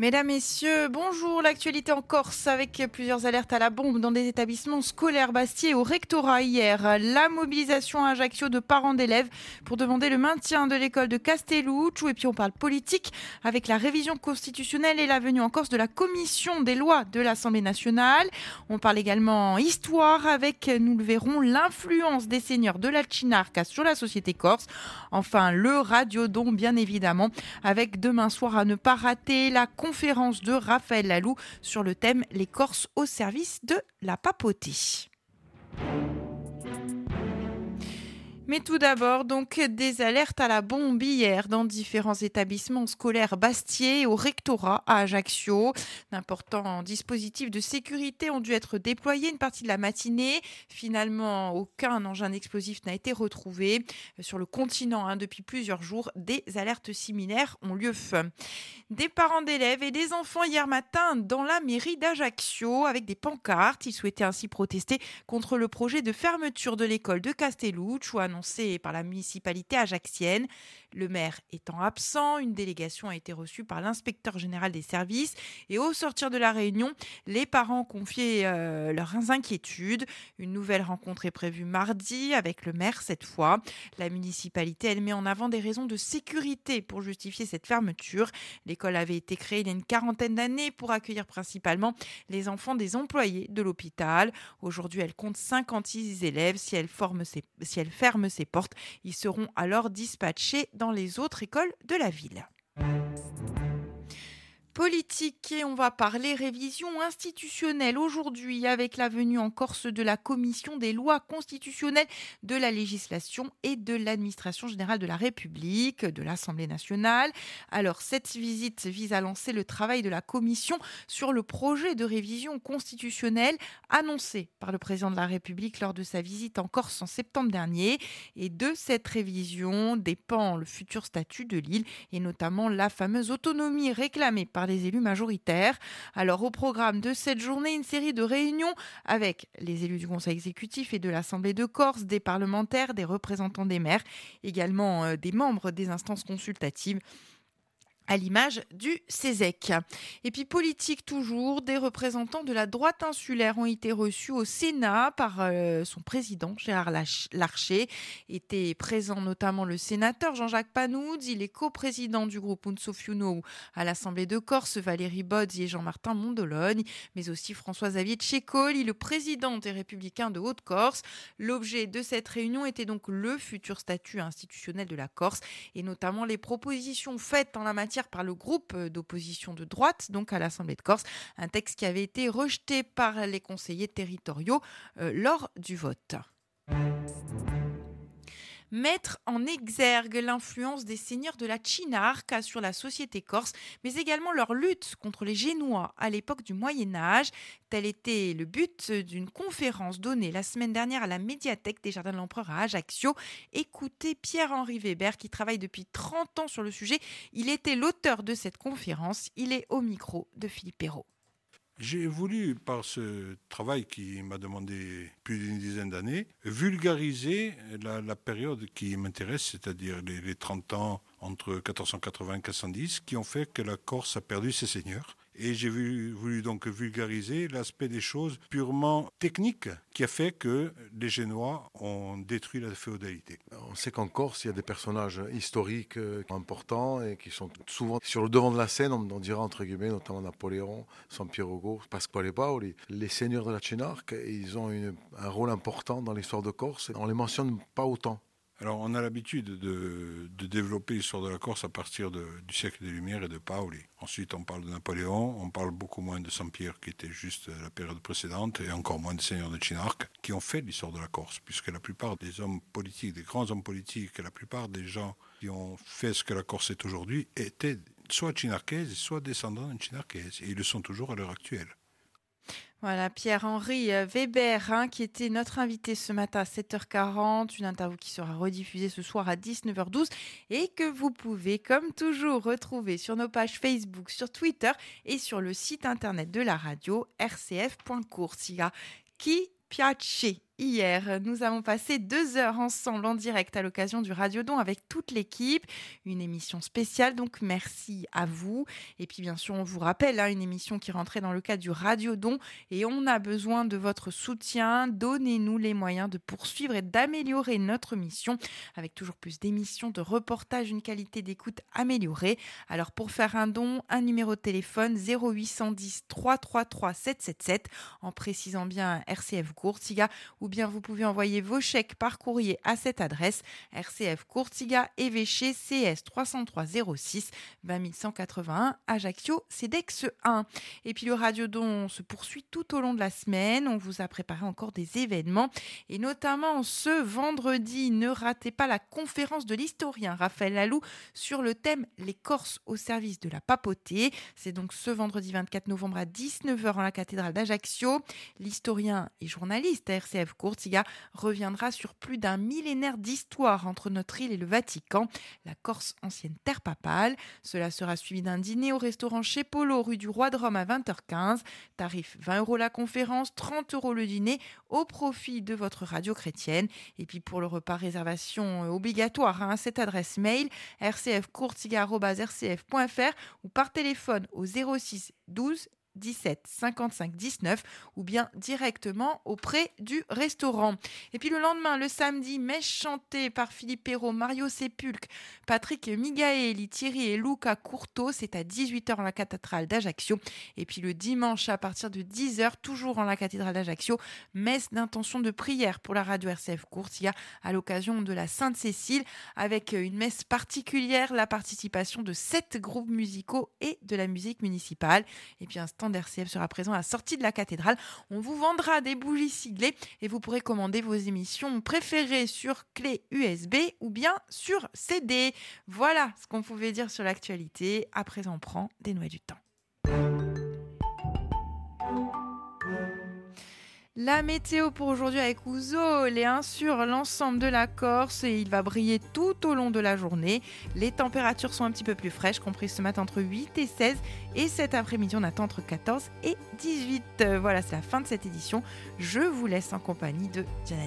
Mesdames, Messieurs, bonjour. L'actualité en Corse avec plusieurs alertes à la bombe dans des établissements scolaires Bastier au rectorat hier. La mobilisation à Ajaccio de parents d'élèves pour demander le maintien de l'école de Castelluccio. Et puis on parle politique avec la révision constitutionnelle et la venue en Corse de la commission des lois de l'Assemblée nationale. On parle également histoire avec, nous le verrons, l'influence des seigneurs de la Chinarca sur la société corse. Enfin, le radiodon, bien évidemment, avec demain soir à ne pas rater la conférence de Raphaël Lalou sur le thème Les Corses au service de la papauté. Mais tout d'abord, donc, des alertes à la bombe hier dans différents établissements scolaires Bastier au rectorat à Ajaccio. D'importants dispositifs de sécurité ont dû être déployés une partie de la matinée. Finalement, aucun engin explosif n'a été retrouvé. Sur le continent, hein, depuis plusieurs jours, des alertes similaires ont lieu. Des parents d'élèves et des enfants hier matin dans la mairie d'Ajaccio avec des pancartes. Ils souhaitaient ainsi protester contre le projet de fermeture de l'école de Castelluccio par la municipalité ajaxienne. Le maire étant absent, une délégation a été reçue par l'inspecteur général des services et au sortir de la réunion, les parents confié euh, leurs inquiétudes. Une nouvelle rencontre est prévue mardi avec le maire cette fois. La municipalité, elle met en avant des raisons de sécurité pour justifier cette fermeture. L'école avait été créée il y a une quarantaine d'années pour accueillir principalement les enfants des employés de l'hôpital. Aujourd'hui, elle compte 56 élèves. Si elle, si elle ferme ses portes, ils seront alors dispatchés dans les autres écoles de la ville politique et on va parler révision institutionnelle aujourd'hui avec la venue en Corse de la commission des lois constitutionnelles de la législation et de l'administration générale de la République, de l'Assemblée nationale. Alors cette visite vise à lancer le travail de la commission sur le projet de révision constitutionnelle annoncé par le président de la République lors de sa visite en Corse en septembre dernier et de cette révision dépend le futur statut de l'île et notamment la fameuse autonomie réclamée par les élus majoritaires. Alors au programme de cette journée, une série de réunions avec les élus du Conseil exécutif et de l'Assemblée de Corse, des parlementaires, des représentants des maires, également euh, des membres des instances consultatives à l'image du CESEC. Et puis politique toujours, des représentants de la droite insulaire ont été reçus au Sénat par euh, son président Gérard Larcher. Était présent notamment le sénateur Jean-Jacques Panoud, il est coprésident du groupe Unsofiuno à l'Assemblée de Corse, Valérie Bodzi et Jean-Martin Mondologne, mais aussi François-Xavier Tchécoli, le président des Républicains de Haute-Corse. L'objet de cette réunion était donc le futur statut institutionnel de la Corse et notamment les propositions faites en la matière par le groupe d'opposition de droite, donc à l'Assemblée de Corse, un texte qui avait été rejeté par les conseillers territoriaux euh, lors du vote mettre en exergue l'influence des seigneurs de la Chinarca sur la société corse, mais également leur lutte contre les Génois à l'époque du Moyen Âge. Tel était le but d'une conférence donnée la semaine dernière à la médiathèque des Jardins de l'Empereur à Ajaccio. Écoutez Pierre-Henri Weber qui travaille depuis 30 ans sur le sujet. Il était l'auteur de cette conférence. Il est au micro de Philippe Perrault. J'ai voulu, par ce travail qui m'a demandé plus d'une dizaine d'années, vulgariser la, période qui m'intéresse, c'est-à-dire les, les 30 ans entre 1480 et 1410, qui ont fait que la Corse a perdu ses seigneurs et j'ai voulu donc vulgariser l'aspect des choses purement techniques qui a fait que les Génois ont détruit la féodalité. On sait qu'en Corse, il y a des personnages historiques euh, importants et qui sont souvent sur le devant de la scène, on dira entre guillemets, notamment Napoléon, Sampiero Ugo, Pasquale Paoli. Les seigneurs de la Chinarque, ils ont un rôle important dans l'histoire de Corse. On les mentionne pas autant. Alors, on a l'habitude de, développer l'histoire de la Corse à partir du siècle des Lumières et de Paoli. Ensuite, on parle de Napoléon, on parle beaucoup moins de Saint-Pierre, qui était juste la période précédente, et encore moins de Seigneurs de Chinarque, qui ont fait l'histoire de la Corse, puisque la plupart des hommes politiques, des grands hommes politiques, la plupart des gens qui ont fait ce que la Corse est aujourd'hui, étaient soit chinarquaises, soit descendants de chinarquaises, et ils le sont toujours à l'heure actuelle. Voilà, Pierre-Henri euh, Weber, hein, qui était notre invité ce matin à 7h40, une interview qui sera rediffusée ce soir à 19h12 et que vous pouvez, comme toujours, retrouver sur nos pages Facebook, sur Twitter et sur le site internet de la radio rcf.coursiga qui piace hier. Nous avons passé deux heures ensemble en direct à l'occasion du Radiodon avec toute l'équipe. Une émission spéciale, donc merci à vous. Et puis bien sûr, on vous rappelle, hein, une émission qui rentrait dans le cadre du Radiodon et on a besoin de votre soutien. Donnez-nous les moyens de poursuivre et d'améliorer notre mission avec toujours plus d'émissions, de reportages, une qualité d'écoute améliorée. Alors pour faire un don, un numéro de téléphone 0810 333 777 en précisant bien RCF Courtiga ou ou bien vous pouvez envoyer vos chèques par courrier à cette adresse RCF Courtiga évêché CS 30306 20181 Ajaccio CEDEX 1. Et puis le radiodon se poursuit tout au long de la semaine. On vous a préparé encore des événements et notamment ce vendredi, ne ratez pas la conférence de l'historien Raphaël Lalou sur le thème Les Corses au service de la papauté. C'est donc ce vendredi 24 novembre à 19h en la cathédrale d'Ajaccio. L'historien et journaliste à RCF Courtiga reviendra sur plus d'un millénaire d'histoire entre notre île et le Vatican, la Corse ancienne terre papale. Cela sera suivi d'un dîner au restaurant chez Polo, rue du Roi de Rome à 20h15. Tarif 20 euros la conférence, 30 euros le dîner au profit de votre radio chrétienne. Et puis pour le repas, réservation euh, obligatoire hein, à cette adresse mail rcfcourtiga.rcf.fr ou par téléphone au 06 12 17 55 19 ou bien directement auprès du restaurant. Et puis le lendemain, le samedi, messe chantée par Philippe Perrault, Mario Sepulque, Patrick Migaeli, Thierry et Luca Courteau, c'est à 18h en la cathédrale d'Ajaccio. Et puis le dimanche à partir de 10h, toujours en la cathédrale d'Ajaccio, messe d'intention de prière pour la radio RCF Courtia à l'occasion de la Sainte-Cécile avec une messe particulière, la participation de sept groupes musicaux et de la musique municipale. Et puis un stand d'RCF sera présent à la sortie de la cathédrale. On vous vendra des bougies siglées et vous pourrez commander vos émissions préférées sur clé USB ou bien sur CD. Voilà ce qu'on pouvait dire sur l'actualité. À présent, on prend des noix du temps. La météo pour aujourd'hui avec Ouzo, les 1 sur l'ensemble de la Corse et il va briller tout au long de la journée. Les températures sont un petit peu plus fraîches, comprises ce matin entre 8 et 16 et cet après-midi on attend entre 14 et 18. Voilà, c'est la fin de cette édition. Je vous laisse en compagnie de Diana.